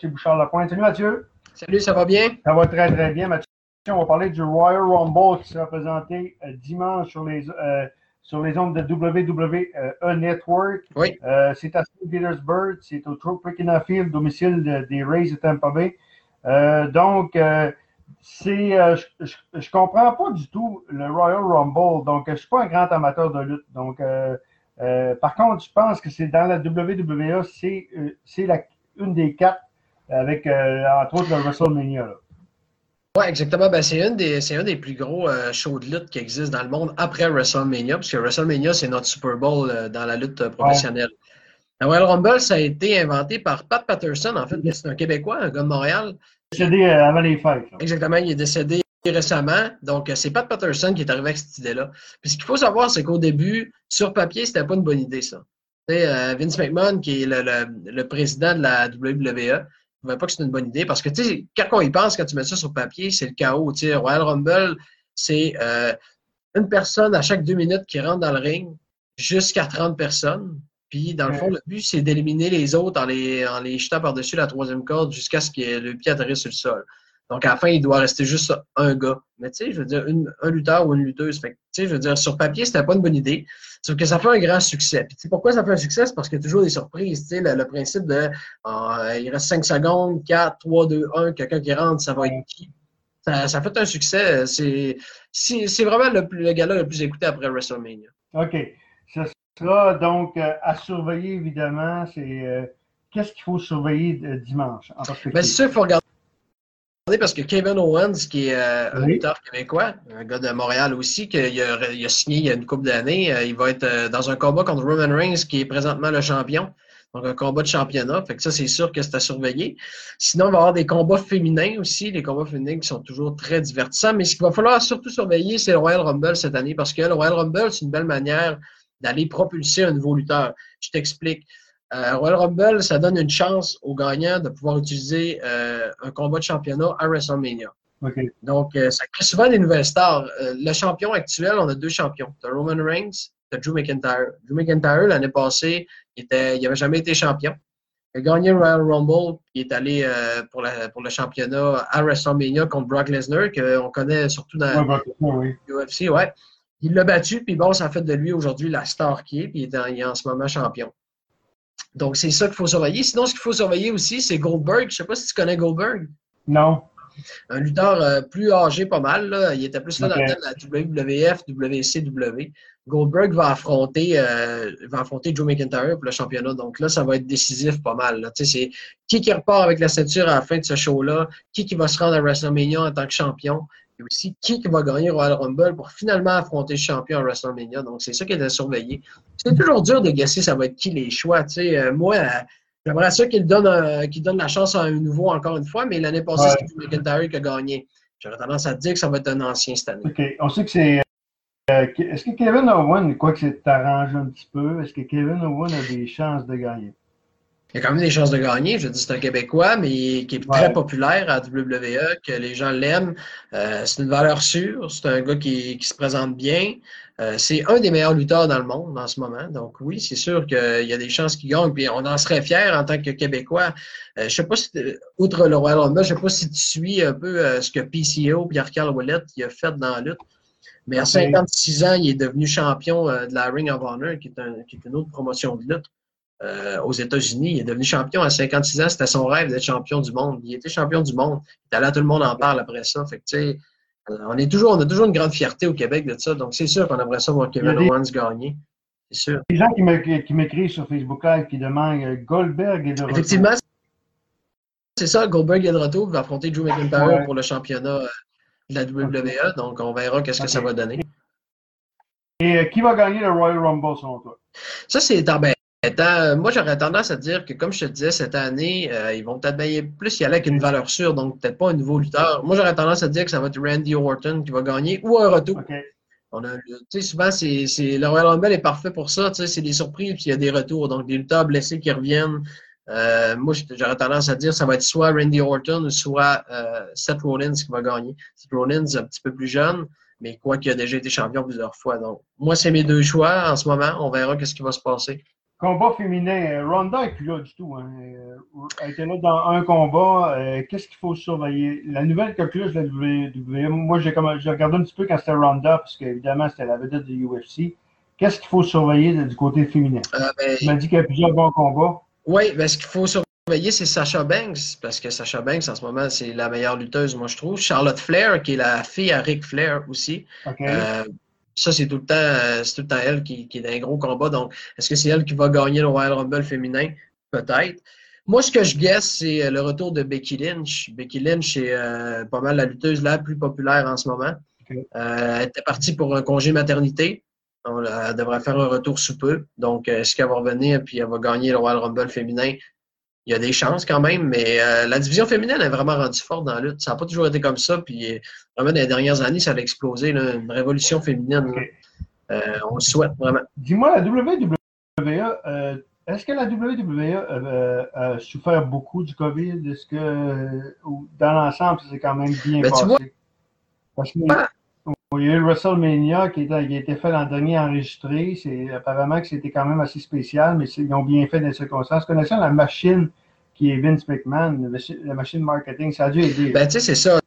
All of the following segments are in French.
Mathieu Bouchard-Lapointe. Salut Mathieu. Salut, ça va bien? Ça va très très bien. Mathieu, on va parler du Royal Rumble qui sera présenté euh, dimanche sur les, euh, sur les ondes de WWE Network. Oui. Euh, c'est à St. Petersburg, c'est au Tropicana Field, domicile de- des Rays de Tampa Bay. Euh, donc, c'est, euh, je, je comprends pas du tout le Royal Rumble. Donc, je suis pas un grand amateur de lutte. Donc, euh, euh, par contre, je pense que c'est dans la WWE, c'est, c'est la, une des quatre avec, euh, entre autres, le WrestleMania. là. Oui, exactement. Ben, c'est une des, c'est un des plus gros euh, shows de lutte qui existent dans le monde après WrestleMania, parce que WrestleMania, c'est notre Super Bowl euh, dans la lutte professionnelle. Le Royal Rumble, ça a été inventé par Pat Patterson, en fait, c'est un Québécois, un gars de Montréal. Décédé avant les fêtes. là. Exactement, il est décédé récemment. Donc, c'est Pat Patterson qui est arrivé avec cette idée-là. Puis ce qu'il faut savoir, c'est qu'au début, sur papier, c'était pas une bonne idée, ça. Euh, Vince McMahon, qui est le, le- le président de la WWE, ne trouvait pas que c'était une bonne idée parce que, tu sais, quand on y pense, quand tu mets ça sur papier, c'est le chaos. Tu sais, Royal Rumble, c'est euh, une personne à chaque deux minutes qui rentre dans le ring jusqu'à 30 personnes. Puis, dans le fond, le but, c'est d'éliminer les autres en les, en les jetant par-dessus la troisième corde jusqu'à ce que le pied atterrisse sur le sol. Donc, à la fin, il doit rester juste un gars. Mais tu sais, je veux dire, une- un lutteur ou une lutteuse. Fait tu sais, je veux dire, sur papier, c'était pas une bonne idée. Sauf que ça fait un grand succès. Puis, tu sais, pourquoi ça fait un succès? C'est parce qu'il y a toujours des surprises. Tu sais, le, le principe de, euh, il reste 5 secondes, 4, 3, 2, 1, quelqu'un qui rentre, ça va être qui? Ça, ça fait un succès. C'est, vraiment le, le gala le plus écouté après WrestleMania. OK. Ce sera donc euh, à surveiller, évidemment. C'est euh, qu'est-ce qu'il faut surveiller euh, dimanche en perspective? Ben, c'est sûr qu'il faut regarder parce que Kevin Owens, qui est euh, un lutteur québécois, un gars de Montréal aussi, qui a, il a signé il y a une couple d'années, euh, il va être euh, dans un combat contre Roman Reigns, qui est présentement le champion. Donc, un combat de championnat. Fait que ça, c'est sûr que c'est à surveiller. Sinon, il va y avoir des combats féminins aussi, les combats féminins qui sont toujours très divertissants. Mais ce qu'il va falloir surtout surveiller, c'est le Royal Rumble cette année, parce que le Royal Rumble, c'est une belle manière d'aller propulser un nouveau lutteur. Je t'explique. Euh, Royal Rumble, ça donne une chance aux gagnants de pouvoir utiliser euh, un combat de championnat à WrestleMania. OK. Donc, euh, ça crée souvent des nouvelles stars. Euh, le champion actuel, on a deux champions. Tu Roman Reigns, tu Drew McIntyre. Drew McIntyre, l'année passée, il n'avait jamais été champion. Il a gagné Royal Rumble, puis il est allé euh, pour, la, pour le championnat à WrestleMania contre Brock Lesnar, qu'on connaît surtout dans Ouais, ouais. Il l'a battu, puis bon, ça fait de lui aujourd'hui la star qui est, puis il est, en, il est en ce moment champion. Donc, c'est ça qu'il faut surveiller. Sinon, ce qu'il faut surveiller aussi, c'est Goldberg. Je ne sais pas si tu connais Goldberg. Non. Un lutteur euh, plus âgé, pas mal. Là. Il était plus là dans le temps de la WWF, WCW. Goldberg va affronter, euh, va affronter Joe McIntyre pour le championnat. Donc là, ça va être décisif pas mal. là. Tu sais, C'est qui qui repart avec la ceinture à la fin de ce show-là, qui qui va se rendre à WrestleMania en tant que champion, et aussi qui va gagner Royal Rumble pour finalement affronter le champion à WrestleMania? Donc c'est ça qui est à surveiller. C'est toujours dur de guesser ça va être qui les choix. Tu sais, euh, moi, euh, j'aimerais ça qu'il donne, euh, qu'il donne la chance à un nouveau encore une fois, mais l'année passée, Ouais. c'est Drew McIntyre qui a gagné. J'aurais tendance à te dire que ça va être un ancien cette année. OK. On sait que c'est. Est-ce que Kevin Owen, quoi que c'est arrangé un petit peu, est-ce que Kevin Owen a des chances de gagner? Il y a quand même des chances de gagner. Je dis, c'est un Québécois, mais qui est Ouais. très populaire à WWE, que les gens l'aiment. Euh, c'est une valeur sûre. C'est un gars qui, qui se présente bien. Euh, c'est un des meilleurs lutteurs dans le monde en ce moment. Donc oui, c'est sûr qu'il y a des chances qu'il gagne. Puis on en serait fiers en tant que Québécois. Euh, je sais pas si, outre le Royal Rumble, je sais pas si tu suis un peu euh, ce que PCO, Pierre-Carl Ouellet, il a fait dans la lutte. Mais à Ok. 56 ans, il est devenu champion euh, de la Ring of Honor, qui est, un- qui est une autre promotion de lutte euh, aux États-Unis. Il est devenu champion à 56 ans. C'était son rêve d'être champion du monde. Il était champion du monde. Il est allé à tout le monde en parle après ça. Fait que, euh, on, est toujours, on a toujours une grande fierté au Québec de ça. Donc, c'est sûr qu'on aimerait ça voir Kevin des- Owens gagner. C'est sûr. Les gens qui me- qui m'écrivent sur Facebook Live qui demandent euh, Goldberg est de retour. Effectivement, c'est ça. Goldberg est de retour. Il va affronter Drew McIntyre Ouais. pour le championnat de la WWE. Donc, on verra qu'est-ce que ça va donner. Et qui va gagner le Royal Rumble selon toi? Ça, c'est embêtant. Euh, Moi, j'aurais tendance à dire que, comme je te disais, cette année, euh, ils vont peut-être bien plus y aller avec une valeur sûre, donc peut-être pas un nouveau lutteur. Moi, j'aurais tendance à dire que ça va être Randy Orton qui va gagner ou un retour. On a, tu sais, souvent, c'est, c'est, le Royal Rumble est parfait pour ça. Tu sais, c'est des surprises puis il y a des retours. Donc, des lutteurs blessés qui reviennent. Euh, moi, j'aurais tendance à dire que ça va être soit Randy Orton ou soit euh, Seth Rollins qui va gagner. Seth Rollins, un petit peu plus jeune, mais quoi qu'il a déjà été champion plusieurs fois. Donc, moi, c'est mes deux choix en ce moment. On verra qu'est-ce qui va se passer. Combat féminin, Ronda n'est plus là du tout. Hein. Elle était là dans un combat. Qu'est-ce qu'il faut surveiller? La nouvelle coqueluche de la WWE, moi j'ai regardé un petit peu quand c'était Ronda, parce qu'évidemment c'était la vedette de UFC. Qu'est-ce qu'il faut surveiller du côté féminin? Ben, tu m'as dit qu'il y a plusieurs bons combats. Oui, ben, ce qu'il faut surveiller, c'est Sacha Banks, parce que Sacha Banks, en ce moment, c'est la meilleure lutteuse, moi, je trouve. Charlotte Flair, qui est la fille à Ric Flair aussi. Euh, ça, c'est tout le temps, euh, tout le temps elle qui, qui est dans un gros combat. Donc, est-ce que c'est elle qui va gagner le Royal Rumble féminin? Peut-être. Moi, ce que je guesse, c'est euh, le retour de Becky Lynch. Becky Lynch est pas mal la lutteuse la plus populaire en ce moment. elle était partie pour un congé maternité. Elle devrait faire un retour sous peu. Donc, euh, est-ce qu'elle va revenir et elle va gagner le Royal Rumble féminin? Il y a des chances quand même, mais euh, la division féminine est vraiment rendue forte dans la lutte. Ça n'a pas toujours été comme ça. Puis, euh, vraiment, dans les dernières années, ça a explosé. une révolution féminine. on le souhaite vraiment. Dis-moi, la WWE, est-ce que la WWE a souffert beaucoup du COVID? Est-ce que dans l'ensemble, c'est quand même bien ben, passé? Parce que, il y a eu WrestleMania qui, a été fait l'an dernier enregistré. C'est apparemment que c'était quand même assez spécial, mais ils ont bien fait dans les circonstances. Connaissant la machine qui est Vince McMahon, la machine marketing, ça a dû aider. Ben, tu sais, c'est ça.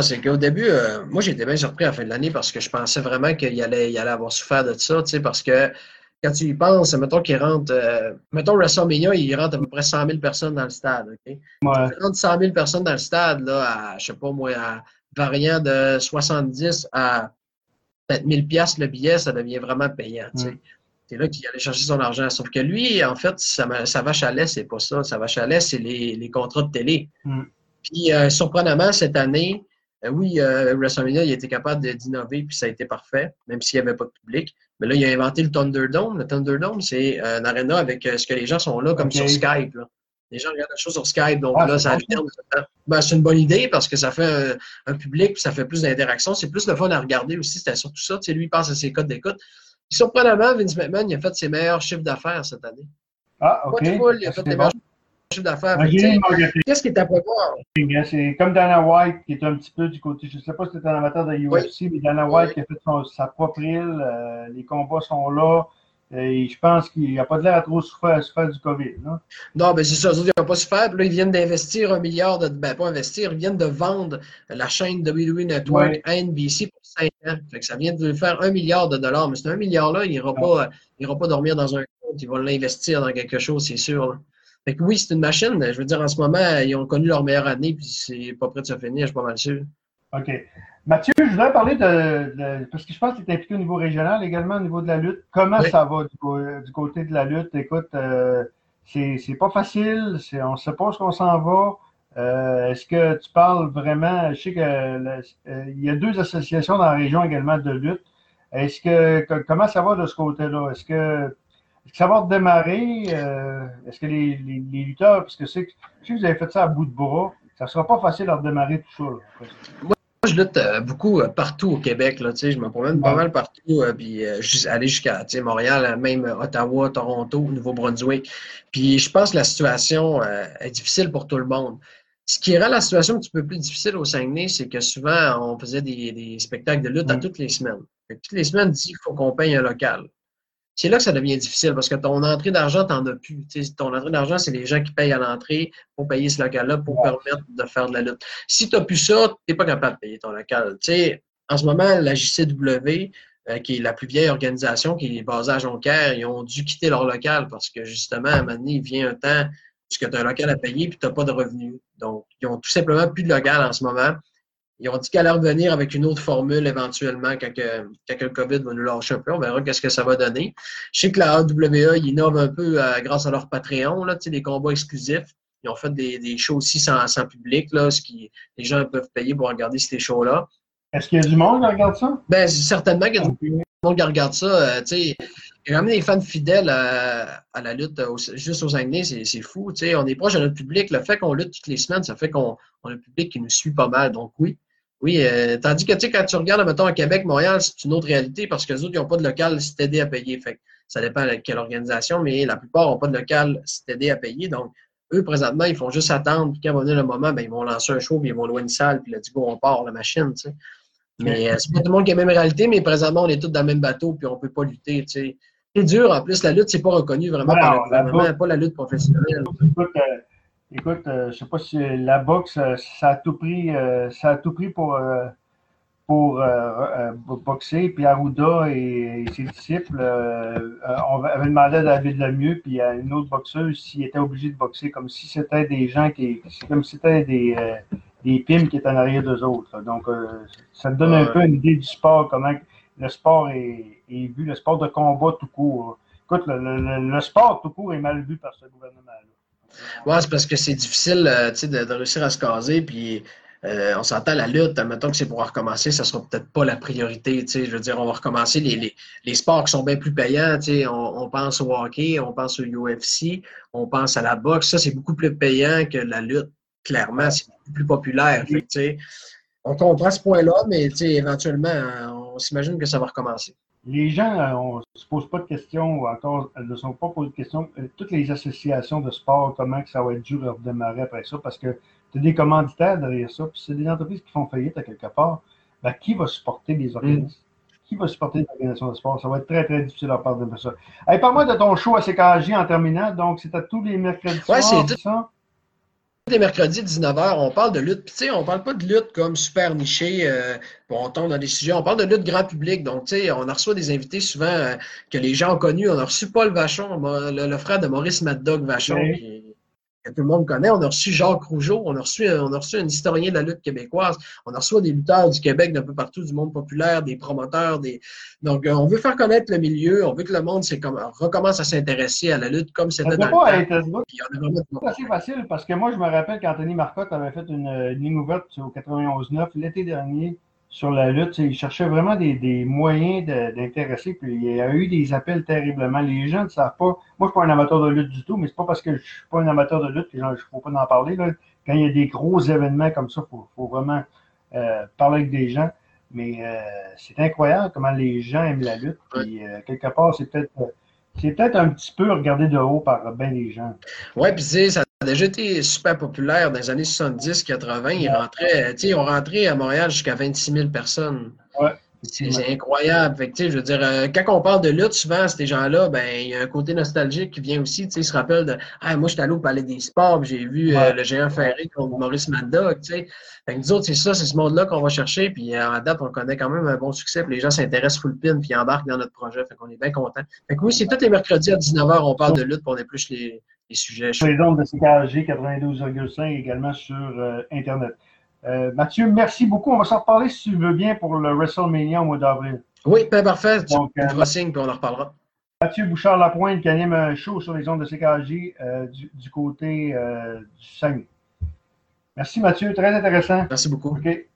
C'est qu'au début, euh, moi, j'étais bien surpris à la fin de l'année parce que je pensais vraiment qu'il allait, il allait avoir souffert de ça, tu sais, parce que quand tu y penses, mettons qu'il rentre, euh, mettons WrestleMania, il rentre à peu près 100 000 personnes dans le stade, OK? Ouais. Il rentre 100 000 personnes dans le stade, là, à, je sais pas moi, à variant de 70 à peut-être 1000 pièces le billet, ça devient vraiment payant. C'est là qu'il allait chercher son argent. Sauf que lui, en fait, sa, sa vache à lait, c'est pas ça. Sa vache à lait, c'est les, les, contrats de télé. Mm. Puis, euh, surprenamment, cette année, euh, oui, euh, WrestleMania, il était capable d'innover, puis ça a été parfait, même s'il n'y avait pas de public. Mais là, il a inventé le Thunderdome. Le Thunderdome, c'est un arena avec ce que les gens sont là, comme sur Skype. Là. Les gens regardent la chose sur Skype, donc ah, là, ça ben, c'est une bonne idée parce que ça fait un, public, puis ça fait plus d'interaction. C'est plus le fun à regarder aussi. C'était surtout ça. Tu sais, lui, il passe à ses codes d'écoute. Surprenamment, Vince McMahon, il a fait ses meilleurs chiffres d'affaires cette année. Ah, OK. il a fait meilleurs chiffres d'affaires. Qu'est-ce qui est à prévoir? C'est comme Dana White qui est un petit peu du côté, je ne sais pas si c'est un amateur de UFC, mais Dana White qui a fait sa propre île. Euh, les combats sont là. Et je pense qu'il n'y a pas de l'air à trop souffrir, du COVID. Non, non ben c'est ça. ils n'ont pas souffert. Puis là, ils viennent d'investir un milliard de. Ben, pas investir, ils viennent de vendre la chaîne WWE Network à NBC pour 5 ans. Fait que ça vient de faire un milliard de dollars. Mais c'est un milliard-là, il n'ira pas, pas dormir dans un compte. Ils vont l'investir dans quelque chose, c'est sûr. Fait que oui, c'est une machine. Je veux dire, en ce moment, ils ont connu leur meilleure année, puis c'est pas prêt de se finir, je suis pas mal sûr. OK. Mathieu, je voudrais parler de, parce que je pense que tu es impliqué au niveau régional également, au niveau de la lutte. Comment ça va du, côté de la lutte? Écoute, euh, c'est pas facile, on ne sait pas ce qu'on s'en va. Euh, est-ce que tu parles vraiment? Je sais qu'il euh, y a deux associations dans la région également de lutte. Est-ce que comment ça va de ce côté-là? Est-ce que, ça va redémarrer? est-ce que les, lutteurs, parce que c'est, si vous avez fait ça à bout de bras, ça ne sera pas facile à redémarrer tout ça. Moi, je lutte euh, beaucoup euh, partout au Québec. Là, je me promène pas mal partout. Euh, puis aller jusqu'à Montréal, même Ottawa, Toronto, Nouveau-Brunswick. Puis je pense que la situation est difficile pour tout le monde. Ce qui rend la situation un petit peu plus difficile au Saguenay, c'est que souvent, on faisait des, spectacles de lutte à toutes les semaines. toutes les semaines, il faut qu'on paye un local c'est là que ça devient difficile parce que ton entrée d'argent, tu n'en as plus. ton entrée d'argent, c'est les gens qui payent à l'entrée pour payer ce local-là pour permettre de faire de la lutte. Si tu n'as plus ça, tu n'es pas capable de payer ton local. en ce moment, la JCW, euh, qui est la plus vieille organisation, qui est basée à Jonquière, ils ont dû quitter leur local parce que justement, à un moment donné, il vient un temps où tu as un local à payer et tu n'as pas de revenus. Donc, ils n'ont tout simplement plus de local en ce moment. Ils ont dit qu'elle allait revenir avec une autre formule éventuellement quand, le COVID va nous lâcher un peu. On verra qu'est-ce que ça va donner. Je sais que la AWA, ils innovent un peu euh, grâce à leur Patreon, là, des combats exclusifs. Ils ont fait des, shows aussi sans, public, là, ce qui les gens peuvent payer pour regarder ces shows-là. Est-ce qu'il y a du monde qui regarde ça? Ben, certainement qu'il y a du monde qui regarde ça. Euh, il y a quand même des fans fidèles à, la lutte juste aux Anglais, c'est fou. On est proche de notre public. Le fait qu'on lutte toutes les semaines, ça fait qu'on a un public qui nous suit pas mal. Donc oui, oui, euh, tandis que tu sais, quand tu regardes, mettons, à Québec, Montréal, c'est une autre réalité parce que les autres, ils n'ont pas de local aidé à payer. Fait ça dépend de quelle organisation, mais la plupart n'ont pas de local aidé à payer. Donc, eux, présentement, ils font juste attendre. Puis quand va venir le moment, ben, ils vont lancer un show, puis ils vont louer une salle, puis là, du coup, on part la machine, tu sais. Mais euh, c'est pas tout le monde qui a la même réalité, mais présentement, on est tous dans le même bateau, puis on ne peut pas lutter, tu sais. dur. En plus, la lutte, c'est pas reconnu vraiment par le gouvernement, pas la lutte professionnelle. Écoute, euh, écoute je sais pas si la boxe, ça a tout pris, ça a tout pris pour pour euh, euh, boxer. Puis Arruda et, ses disciples euh, avaient demandé à David Lemieux puis à une autre boxeuse s'il était obligé de boxer, comme si c'était des gens qui. comme si c'était des, des pimes qui étaient en arrière d'eux autres. Donc, ça te donne un peu une idée du sport, comment le sport est, vu, le sport de combat tout court. Écoute, le, sport tout court est mal vu par ce gouvernement-là. Oui, c'est parce que c'est difficile de, de, réussir à se caser. Puis euh, on s'entend la lutte, mettons que c'est pour recommencer, ça sera peut-être pas la priorité. Je veux dire, on va recommencer les, les, sports qui sont bien plus payants. On, on pense au hockey, on pense au UFC, on pense à la boxe. Ça, c'est beaucoup plus payant que la lutte. Clairement, c'est plus populaire. on comprend ce point-là, mais éventuellement, on s'imagine que ça va recommencer. Les gens euh, on ne se posent pas de questions ou encore elles ne sont pas posées de questions. Euh, toutes les associations de sport, comment que ça va être dur de redémarrer après ça, parce que c'est des commanditaires derrière ça, puis c'est des entreprises qui font faillite à quelque part. Ben, qui va supporter les organismes? Mm. Qui va supporter les organisations de sport? Ça va être très, très difficile à parler de ça. Hey, Parle-moi de ton show à CKJ en terminant. Donc, c'est à tous les mercredis ouais, soirs, les mercredis 19h, on parle de lutte. Puis, tu sais, on parle pas de lutte comme super niché. Euh, on tombe dans des sujets. On parle de lutte grand public. Donc, tu sais, on reçu des invités souvent euh, que les gens ont connus. On a reçu Paul Vachon, le, frère de Maurice Mad Dog Vachon, qui, que tout le monde connaît. On a reçu Jacques Rougeau, on a reçu, on a reçu un historien de la lutte québécoise, on a reçu des lutteurs du Québec d'un peu partout, du monde populaire, des promoteurs. Des... Donc, euh, on veut faire connaître le milieu, on veut que le monde comme, recommence à s'intéresser à la lutte comme c'était dans pas le C'est assez facile parce que moi, je me rappelle qu'Anthony Marcotte avait fait une, une ligne ouverte au 91-9 l'été dernier sur la lutte. Il cherchait vraiment des, moyens d'intéresser, puis il y a eu des appels terriblement. Les gens ne savent pas. Moi, je ne suis pas un amateur de lutte du tout, mais c'est pas parce que je ne suis pas un amateur de lutte que je ne faut pas en parler. Quand il y a des gros événements comme ça, il faut, vraiment euh, parler avec des gens. Mais euh, c'est incroyable comment les gens aiment la lutte. Puis, euh, quelque part, c'est peut-être c'est peut-être un petit peu regardé de haut par bien des gens. Oui, puis ça a déjà été super populaire dans les années 70-80. Ils rentraient, ils ont rentré à Montréal jusqu'à 26 000 personnes. Ouais. C'est incroyable. Fait je veux dire, euh, quand on parle de lutte, souvent, ces gens-là, ben, il y a un côté nostalgique qui vient aussi. Ils se rappellent de Ah, moi, je suis allé au Palais des Sports, j'ai vu euh, le géant ferré contre Maurice Maddock. Fait que nous autres, c'est ça, c'est ce monde-là qu'on va chercher. Puis euh, en date, on connaît quand même un bon succès. Puis les gens s'intéressent full pin, puis embarquent dans notre projet. Fait qu'on est bien contents. Fait que oui, c'est tous les mercredis à 19h, on parle de lutte, pour on épluche les, les sujets. Sur les ondes de CKG 92,5 également sur Internet. Euh, Mathieu, merci beaucoup. On va s'en reparler si tu veux bien pour le WrestleMania au mois d'avril. Oui, ben parfait. Donc, tu euh, signe, puis on en reparlera. Mathieu Bouchard-Lapointe qui anime un show sur les ondes de CKJ euh, du, côté du Saguenay. Merci Mathieu, très intéressant. Merci beaucoup. OK.